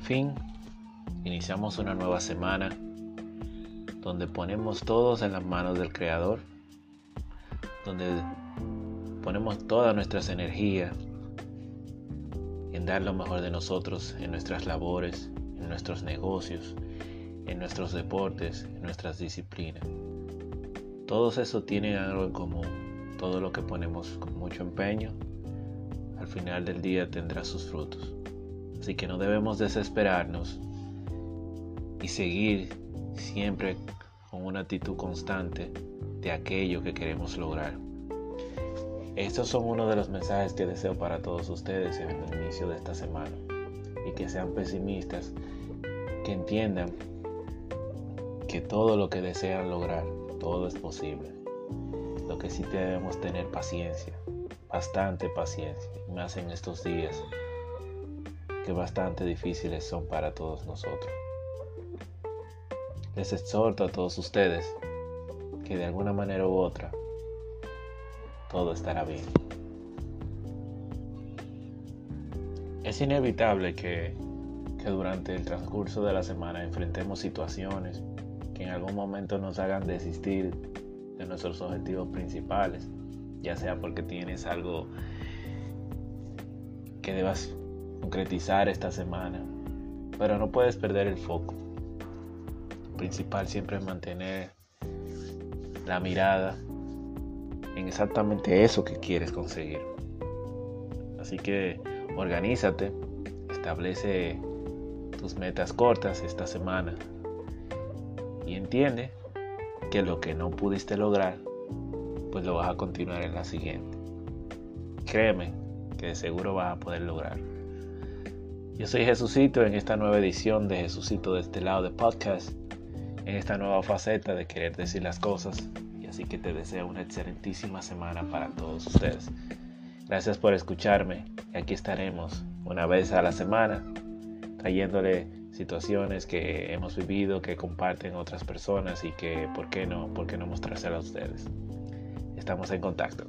fin, iniciamos una nueva semana donde ponemos todos en las manos del Creador, donde ponemos todas nuestras energías en dar lo mejor de nosotros en nuestras labores, en nuestros negocios, en nuestros deportes, en nuestras disciplinas. Todos eso tienen algo en común. Todo lo que ponemos con mucho empeño, al final del día tendrá sus frutos. Así que no debemos desesperarnos y seguir siempre con una actitud constante de aquello que queremos lograr. Estos son uno de los mensajes que deseo para todos ustedes en el inicio de esta semana. Y que sean pesimistas, que entiendan que todo lo que desean lograr, todo es posible. Lo que sí debemos tener paciencia, bastante paciencia, más en estos días que bastante difíciles son para todos nosotros. Les exhorto a todos ustedes que de alguna manera u otra todo estará bien. Es inevitable que, que durante el transcurso de la semana enfrentemos situaciones que en algún momento nos hagan desistir de nuestros objetivos principales, ya sea porque tienes algo que debas concretizar esta semana, pero no puedes perder el foco. Lo principal siempre es mantener la mirada en exactamente eso que quieres conseguir. Así que organízate, establece tus metas cortas esta semana y entiende que lo que no pudiste lograr, pues lo vas a continuar en la siguiente. Créeme que de seguro vas a poder lograr. Yo soy Jesucito en esta nueva edición de Jesucito de este lado de podcast, en esta nueva faceta de querer decir las cosas Así que te deseo una excelentísima semana para todos ustedes. Gracias por escucharme y aquí estaremos una vez a la semana trayéndole situaciones que hemos vivido, que comparten otras personas y que, ¿por qué no? ¿Por qué no mostrárselas a ustedes? Estamos en contacto.